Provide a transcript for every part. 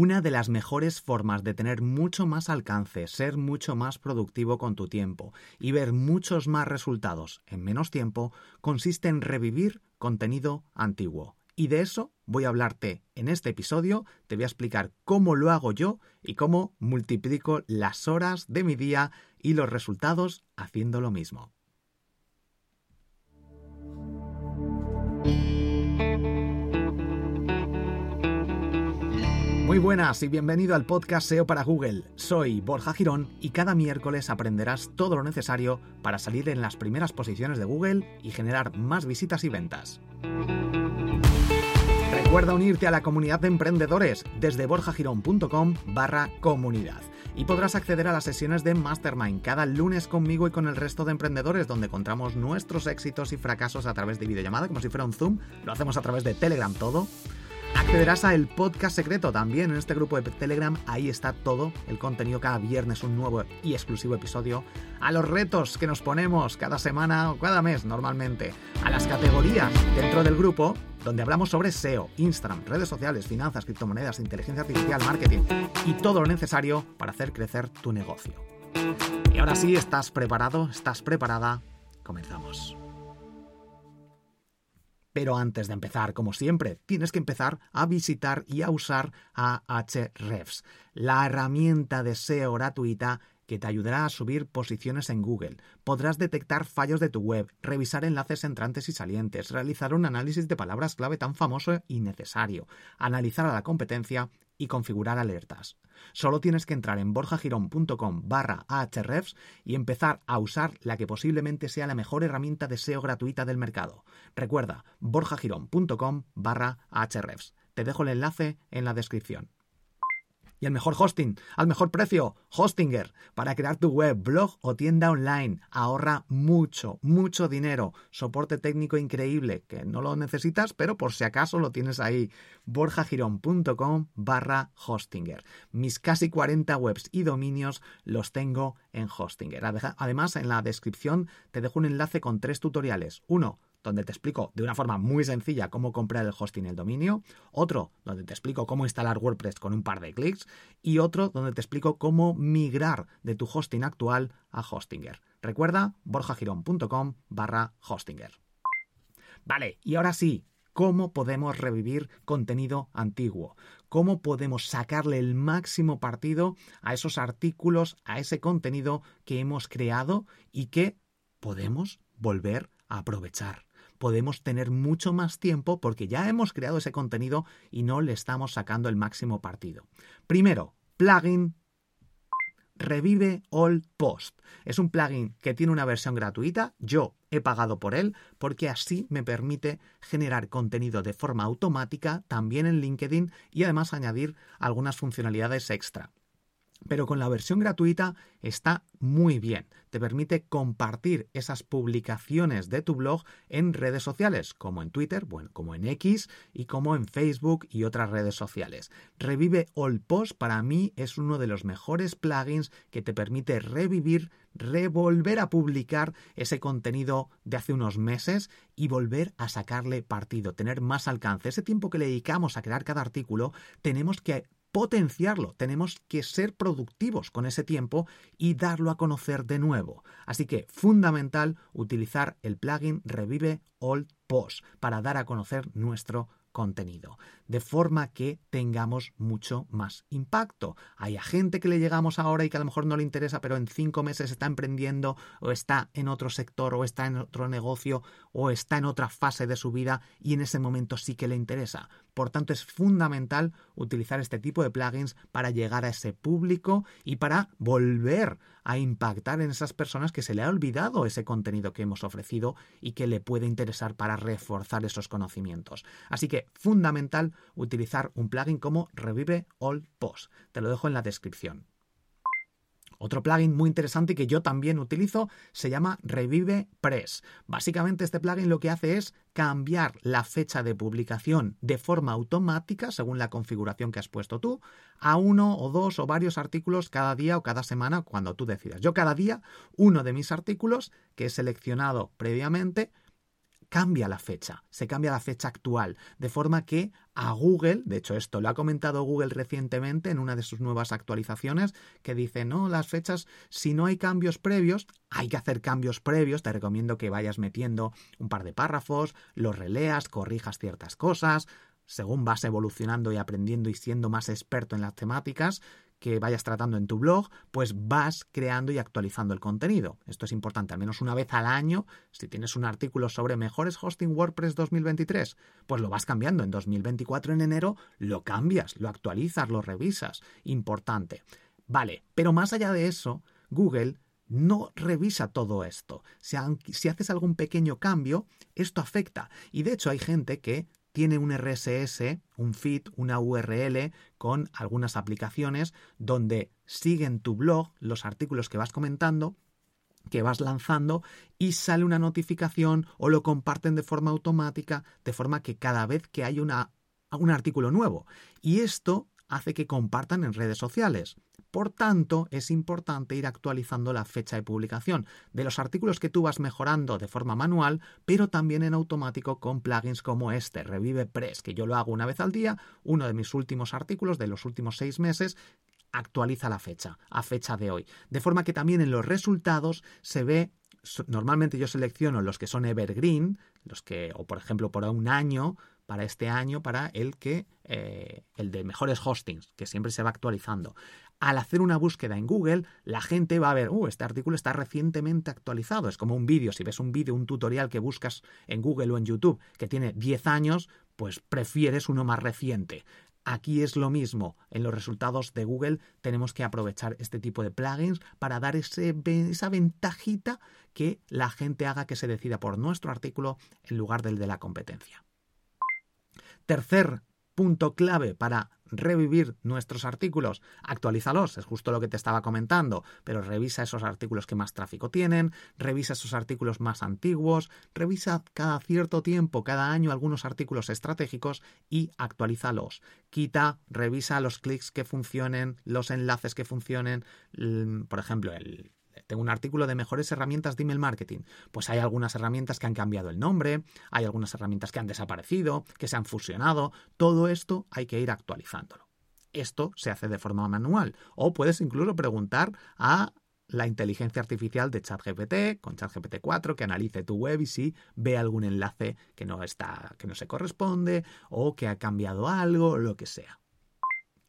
Una de las mejores formas de tener mucho más alcance, ser mucho más productivo con tu tiempo y ver muchos más resultados en menos tiempo consiste en revivir contenido antiguo. Y de eso voy a hablarte en este episodio, te voy a explicar cómo lo hago yo y cómo multiplico las horas de mi día y los resultados haciendo lo mismo. Muy buenas y bienvenido al podcast SEO para Google. Soy Borja Girón y cada miércoles aprenderás todo lo necesario para salir en las primeras posiciones de Google y generar más visitas y ventas. Recuerda unirte a la comunidad de emprendedores desde borjagirón.com barra comunidad y podrás acceder a las sesiones de Mastermind cada lunes conmigo y con el resto de emprendedores donde encontramos nuestros éxitos y fracasos a través de videollamada como si fuera un Zoom, lo hacemos a través de Telegram todo Accederás a el podcast secreto también en este grupo de Telegram. Ahí está todo el contenido cada viernes, un nuevo y exclusivo episodio. A los retos que nos ponemos cada semana o cada mes normalmente. A las categorías dentro del grupo donde hablamos sobre SEO, Instagram, redes sociales, finanzas, criptomonedas, inteligencia artificial, marketing y todo lo necesario para hacer crecer tu negocio. Y ahora sí, ¿estás preparado? ¿Estás preparada? Comenzamos. Pero antes de empezar, como siempre, tienes que empezar a visitar y a usar Ahrefs, la herramienta de SEO gratuita que te ayudará a subir posiciones en Google. Podrás detectar fallos de tu web, revisar enlaces entrantes y salientes, realizar un análisis de palabras clave tan famoso y necesario, analizar a la competencia y configurar alertas. Solo tienes que entrar en borjagirón.com barra ahrefs y empezar a usar la que posiblemente sea la mejor herramienta de SEO gratuita del mercado. Recuerda, borjagirón.com barra. Te dejo el enlace en la descripción y el mejor hosting, al mejor precio, Hostinger, para crear tu web, blog o tienda online. Ahorra mucho, mucho dinero. Soporte técnico increíble, que no lo necesitas, pero por si acaso lo tienes ahí. borjagirón.com barra Hostinger. Mis casi 40 webs y dominios los tengo en Hostinger. Además, en la descripción te dejo un enlace con tres tutoriales. Uno, donde te explico de una forma muy sencilla cómo comprar el hosting y el dominio, otro donde te explico cómo instalar WordPress con un par de clics y otro donde te explico cómo migrar de tu hosting actual a Hostinger. Recuerda borjagirón.com barra Hostinger. Vale, y ahora sí, ¿cómo podemos revivir contenido antiguo? ¿Cómo podemos sacarle el máximo partido a esos artículos, a ese contenido que hemos creado y que podemos volver a aprovechar? Podemos tener mucho más tiempo porque ya hemos creado ese contenido y no le estamos sacando el máximo partido. Primero, plugin Revive All Post. Es un plugin que tiene una versión gratuita. Yo he pagado por él porque así me permite generar contenido de forma automática también en LinkedIn y además añadir algunas funcionalidades extra. Pero con la versión gratuita está muy bien. Te permite compartir esas publicaciones de tu blog en redes sociales, como en Twitter, bueno, como en X y como en Facebook y otras redes sociales. Revive All Post para mí es uno de los mejores plugins que te permite revivir, revolver a publicar ese contenido de hace unos meses y volver a sacarle partido, tener más alcance. Ese tiempo que le dedicamos a crear cada artículo, tenemos que potenciarlo, tenemos que ser productivos con ese tiempo y darlo a conocer de nuevo. Así que fundamental utilizar el plugin Revive Old Post para dar a conocer nuestro contenido, de forma que tengamos mucho más impacto. Hay a gente que le llegamos ahora y que a lo mejor no le interesa, pero en cinco meses está emprendiendo o está en otro sector o está en otro negocio o está en otra fase de su vida y en ese momento sí que le interesa. Por tanto, es fundamental utilizar este tipo de plugins para llegar a ese público y para volver a impactar en esas personas que se le ha olvidado ese contenido que hemos ofrecido y que le puede interesar para reforzar esos conocimientos. Así que fundamental utilizar un plugin como Revive All Post. Te lo dejo en la descripción. Otro plugin muy interesante que yo también utilizo se llama Revive Press. Básicamente este plugin lo que hace es cambiar la fecha de publicación de forma automática, según la configuración que has puesto tú, a uno o dos o varios artículos cada día o cada semana cuando tú decidas. Yo cada día uno de mis artículos que he seleccionado previamente cambia la fecha, se cambia la fecha actual, de forma que a Google, de hecho esto lo ha comentado Google recientemente en una de sus nuevas actualizaciones, que dice, no, las fechas, si no hay cambios previos, hay que hacer cambios previos, te recomiendo que vayas metiendo un par de párrafos, los releas, corrijas ciertas cosas, según vas evolucionando y aprendiendo y siendo más experto en las temáticas, que vayas tratando en tu blog, pues vas creando y actualizando el contenido. Esto es importante, al menos una vez al año, si tienes un artículo sobre mejores hosting WordPress 2023, pues lo vas cambiando. En 2024, en enero, lo cambias, lo actualizas, lo revisas. Importante. Vale, pero más allá de eso, Google no revisa todo esto. Si, si, haces algún pequeño cambio, esto afecta. Y de hecho hay gente que tiene un RSS, un feed, una URL con algunas aplicaciones donde siguen tu blog, los artículos que vas comentando, que vas lanzando y sale una notificación o lo comparten de forma automática, de forma que cada vez que hay una, un artículo nuevo. Y esto hace que compartan en redes sociales. Por tanto, es importante ir actualizando la fecha de publicación de los artículos que tú vas mejorando de forma manual, pero también en automático con plugins como este, Revive Press, que yo lo hago una vez al día. Uno de mis últimos artículos de los últimos seis meses actualiza la fecha, a fecha de hoy. De forma que también en los resultados se ve normalmente yo selecciono los que son evergreen, los que, o por ejemplo, por un año, para este año, para el que, eh, el de mejores hostings, que siempre se va actualizando al hacer una búsqueda en Google, la gente va a ver, uh, este artículo está recientemente actualizado. Es como un vídeo. Si ves un vídeo, un tutorial que buscas en Google o en YouTube que tiene 10 años, pues prefieres uno más reciente. Aquí es lo mismo. En los resultados de Google tenemos que aprovechar este tipo de plugins para dar ese, esa ventajita que la gente haga que se decida por nuestro artículo en lugar del de la competencia. Tercer punto clave para revivir nuestros artículos, actualízalos, es justo lo que te estaba comentando, pero revisa esos artículos que más tráfico tienen, revisa esos artículos más antiguos, revisa cada cierto tiempo, cada año algunos artículos estratégicos y actualízalos. Quita, revisa los clics que funcionen, los enlaces que funcionen, por ejemplo, el tengo un artículo de mejores herramientas de email marketing. Pues hay algunas herramientas que han cambiado el nombre, hay algunas herramientas que han desaparecido, que se han fusionado. Todo esto hay que ir actualizándolo. Esto se hace de forma manual o puedes incluso preguntar a la inteligencia artificial de ChatGPT con ChatGPT 4 que analice tu web y si ve algún enlace que no está que no se corresponde o que ha cambiado algo lo que sea.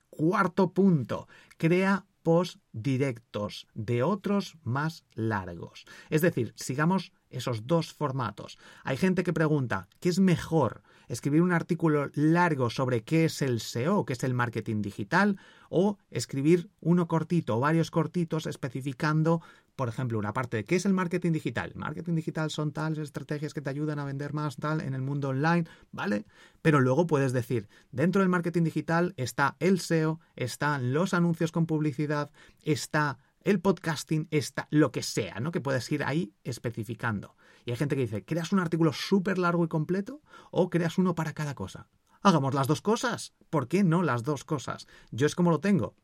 Cuarto punto, crea post directos de otros más largos. Es decir, sigamos esos dos formatos. Hay gente que pregunta, ¿qué es mejor? ¿Escribir un artículo largo sobre qué es el SEO, qué es el marketing digital? ¿O escribir uno cortito o varios cortitos especificando por ejemplo, una parte de qué es el marketing digital. Marketing digital son tales estrategias que te ayudan a vender más tal en el mundo online, ¿vale? Pero luego puedes decir, dentro del marketing digital está el SEO, están los anuncios con publicidad, está el podcasting, está lo que sea, ¿no? Que puedes ir ahí especificando. Y hay gente que dice, ¿creas un artículo súper largo y completo o creas uno para cada cosa? Hagamos las dos cosas. ¿Por qué no las dos cosas? Yo es como lo tengo.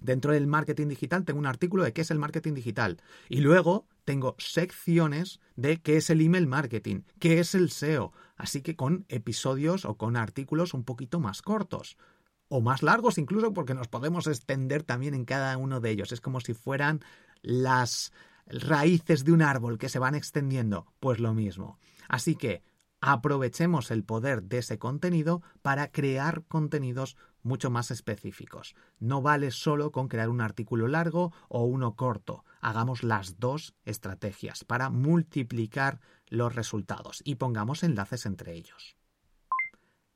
Dentro del marketing digital tengo un artículo de qué es el marketing digital y luego tengo secciones de qué es el email marketing, qué es el SEO, así que con episodios o con artículos un poquito más cortos o más largos incluso porque nos podemos extender también en cada uno de ellos. Es como si fueran las raíces de un árbol que se van extendiendo, pues lo mismo. Así que aprovechemos el poder de ese contenido para crear contenidos mucho más específicos. No vale solo con crear un artículo largo o uno corto. Hagamos las dos estrategias para multiplicar los resultados y pongamos enlaces entre ellos.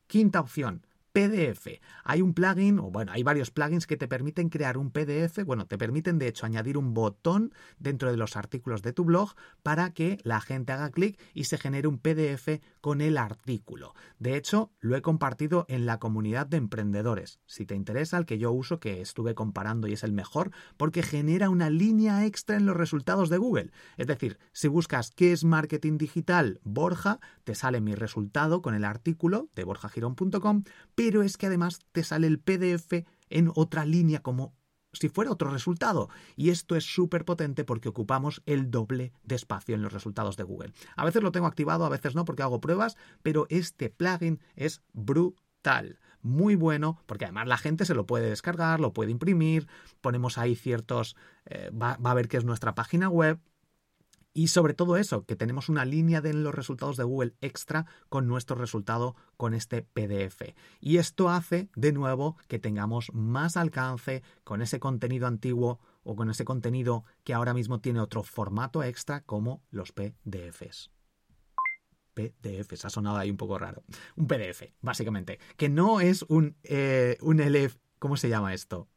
Quinta opción, PDF. Hay un plugin, o bueno, hay varios plugins que te permiten crear un PDF, bueno, te permiten de hecho añadir un botón dentro de los artículos de tu blog para que la gente haga clic y se genere un PDF con el artículo. De hecho, lo he compartido en la comunidad de emprendedores. Si te interesa, el que yo uso, que estuve comparando y es el mejor, porque genera una línea extra en los resultados de Google. Es decir, si buscas qué es marketing digital Borja, te sale mi resultado con el artículo de borjagirón.com pero es que además te sale el PDF en otra línea como si fuera otro resultado. Y esto es súper potente porque ocupamos el doble de espacio en los resultados de Google. A veces lo tengo activado, a veces no porque hago pruebas, pero este plugin es brutal. Muy bueno, porque además la gente se lo puede descargar, lo puede imprimir, ponemos ahí ciertos, eh, va, va a ver que es nuestra página web, y sobre todo eso, que tenemos una línea de los resultados de Google extra con nuestro resultado con este PDF. Y esto hace, de nuevo, que tengamos más alcance con ese contenido antiguo o con ese contenido que ahora mismo tiene otro formato extra como los PDFs. PDFs, ha sonado ahí un poco raro. Un PDF, básicamente, que no es un, eh, un LF, ¿cómo se llama esto?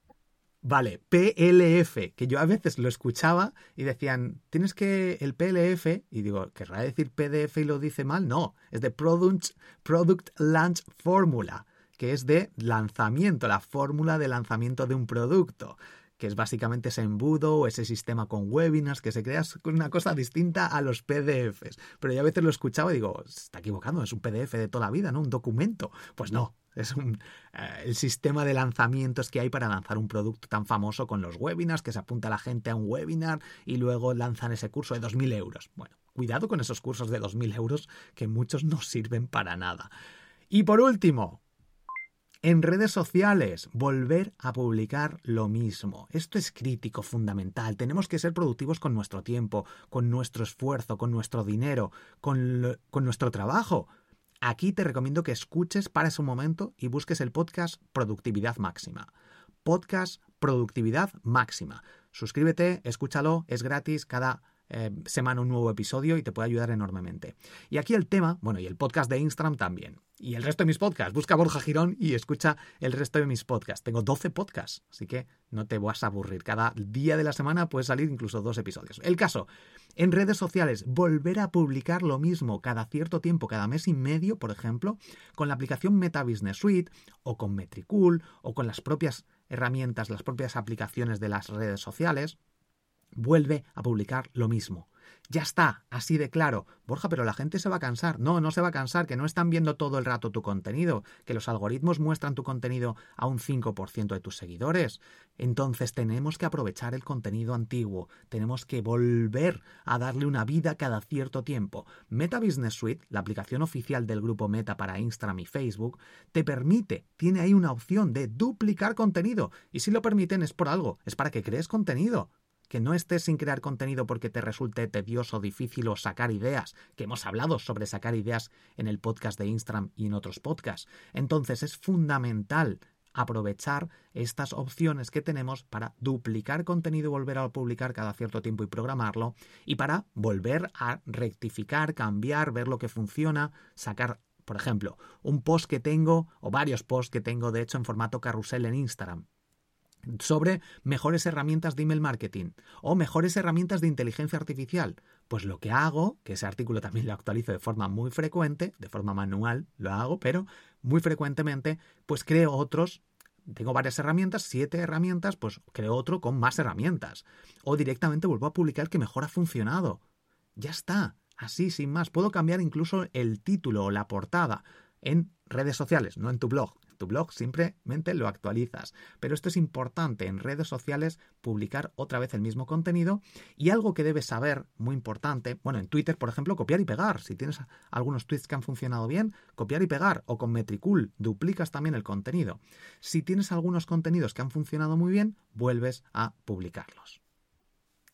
Vale, PLF, que yo a veces lo escuchaba y decían, tienes que el PLF, y digo, ¿querrá decir PDF y lo dice mal? No, es de Product, Product Launch Formula, que es de lanzamiento, la fórmula de lanzamiento de un producto que es básicamente ese embudo o ese sistema con webinars que se crea una cosa distinta a los PDFs. Pero yo a veces lo escuchaba y digo, se está equivocando, es un PDF de toda la vida, ¿no? Un documento. Pues no, es un, eh, el sistema de lanzamientos que hay para lanzar un producto tan famoso con los webinars, que se apunta la gente a un webinar y luego lanzan ese curso de 2.000 euros. Bueno, cuidado con esos cursos de 2.000 euros que muchos no sirven para nada. Y por último, en redes sociales, volver a publicar lo mismo. Esto es crítico, fundamental. Tenemos que ser productivos con nuestro tiempo, con nuestro esfuerzo, con nuestro dinero, con, con nuestro trabajo. Aquí te recomiendo que escuches para ese momento y busques el podcast Productividad Máxima. Podcast Productividad Máxima. Suscríbete, escúchalo, es gratis cada eh, semana un nuevo episodio y te puede ayudar enormemente. Y aquí el tema, bueno, y el podcast de Instagram también. Y el resto de mis podcasts. Busca Borja Girón y escucha el resto de mis podcasts. Tengo 12 podcasts, así que no te vas a aburrir. Cada día de la semana puede salir incluso dos episodios. El caso, en redes sociales, volver a publicar lo mismo cada cierto tiempo, cada mes y medio, por ejemplo, con la aplicación Meta Business Suite o con Metricool o con las propias herramientas, las propias aplicaciones de las redes sociales vuelve a publicar lo mismo. Ya está, así de claro. Borja, pero la gente se va a cansar. No, no se va a cansar, que no están viendo todo el rato tu contenido, que los algoritmos muestran tu contenido a un 5% de tus seguidores. Entonces tenemos que aprovechar el contenido antiguo, tenemos que volver a darle una vida cada cierto tiempo. Meta Business Suite, la aplicación oficial del grupo Meta para Instagram y Facebook, te permite, tiene ahí una opción de duplicar contenido. Y si lo permiten es por algo, es para que crees contenido que no estés sin crear contenido porque te resulte tedioso, difícil o sacar ideas, que hemos hablado sobre sacar ideas en el podcast de Instagram y en otros podcasts. Entonces es fundamental aprovechar estas opciones que tenemos para duplicar contenido y volver a publicar cada cierto tiempo y programarlo y para volver a rectificar, cambiar, ver lo que funciona, sacar por ejemplo, un post que tengo o varios posts que tengo de hecho en formato carrusel en Instagram sobre mejores herramientas de email marketing o mejores herramientas de inteligencia artificial. Pues lo que hago, que ese artículo también lo actualizo de forma muy frecuente, de forma manual lo hago, pero muy frecuentemente, pues creo otros. Tengo varias herramientas, siete herramientas, pues creo otro con más herramientas. O directamente vuelvo a publicar que mejor ha funcionado. Ya está, así sin más. Puedo cambiar incluso el título o la portada en redes sociales, no en tu blog tu blog simplemente lo actualizas. Pero esto es importante en redes sociales, publicar otra vez el mismo contenido y algo que debes saber, muy importante, bueno, en Twitter, por ejemplo, copiar y pegar. Si tienes algunos tweets que han funcionado bien, copiar y pegar o con Metricool duplicas también el contenido. Si tienes algunos contenidos que han funcionado muy bien, vuelves a publicarlos.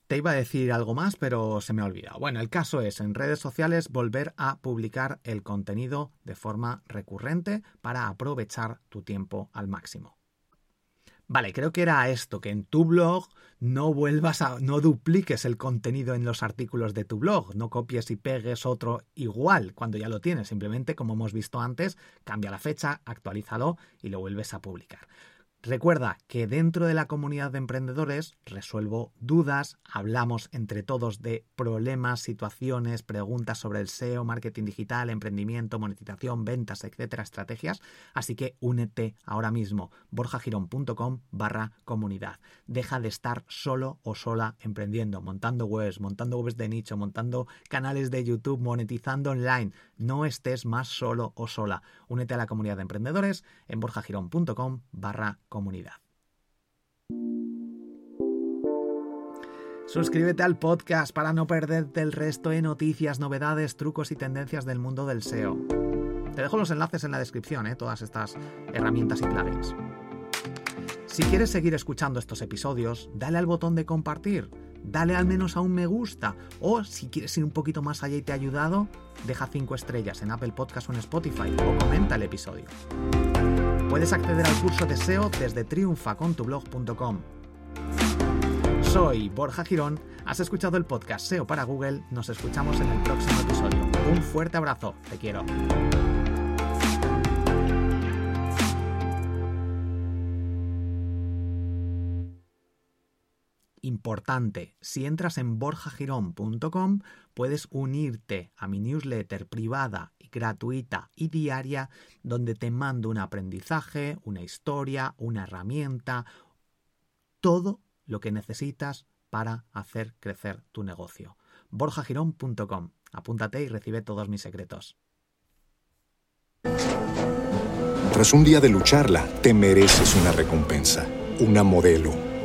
Te iba a decir algo más, pero se me ha olvidado. Bueno, el caso es en redes sociales volver a publicar el contenido de forma recurrente para aprovechar tu tiempo al máximo. Vale, creo que era esto, que en tu blog no vuelvas a, no dupliques el contenido en los artículos de tu blog, no copies y pegues otro igual cuando ya lo tienes, simplemente como hemos visto antes, cambia la fecha, actualízalo y lo vuelves a publicar. Recuerda que dentro de la comunidad de emprendedores resuelvo dudas, hablamos entre todos de problemas, situaciones, preguntas sobre el SEO, marketing digital, emprendimiento, monetización, ventas, etcétera, estrategias. Así que únete ahora mismo, borjagirón.com barra comunidad. Deja de estar solo o sola emprendiendo, montando webs, montando webs de nicho, montando canales de YouTube, monetizando online. No estés más solo o sola. Únete a la comunidad de emprendedores en borjagirón.com barra comunidad. Suscríbete al podcast para no perderte el resto de noticias, novedades, trucos y tendencias del mundo del SEO. Te dejo los enlaces en la descripción, ¿eh? todas estas herramientas y plugins. Si quieres seguir escuchando estos episodios, dale al botón de compartir, dale al menos a un me gusta o si quieres ir un poquito más allá y te ha ayudado, deja 5 estrellas en Apple Podcast o en Spotify o comenta el episodio. Puedes acceder al curso de SEO desde triunfacontublog.com. Soy Borja Girón, has escuchado el podcast SEO para Google, nos escuchamos en el próximo episodio. Un fuerte abrazo, te quiero. Importante, si entras en borjagirón.com puedes unirte a mi newsletter privada y gratuita y diaria donde te mando un aprendizaje, una historia, una herramienta, todo lo que necesitas para hacer crecer tu negocio. borjagirón.com. Apúntate y recibe todos mis secretos. Tras un día de lucharla, te mereces una recompensa, una modelo,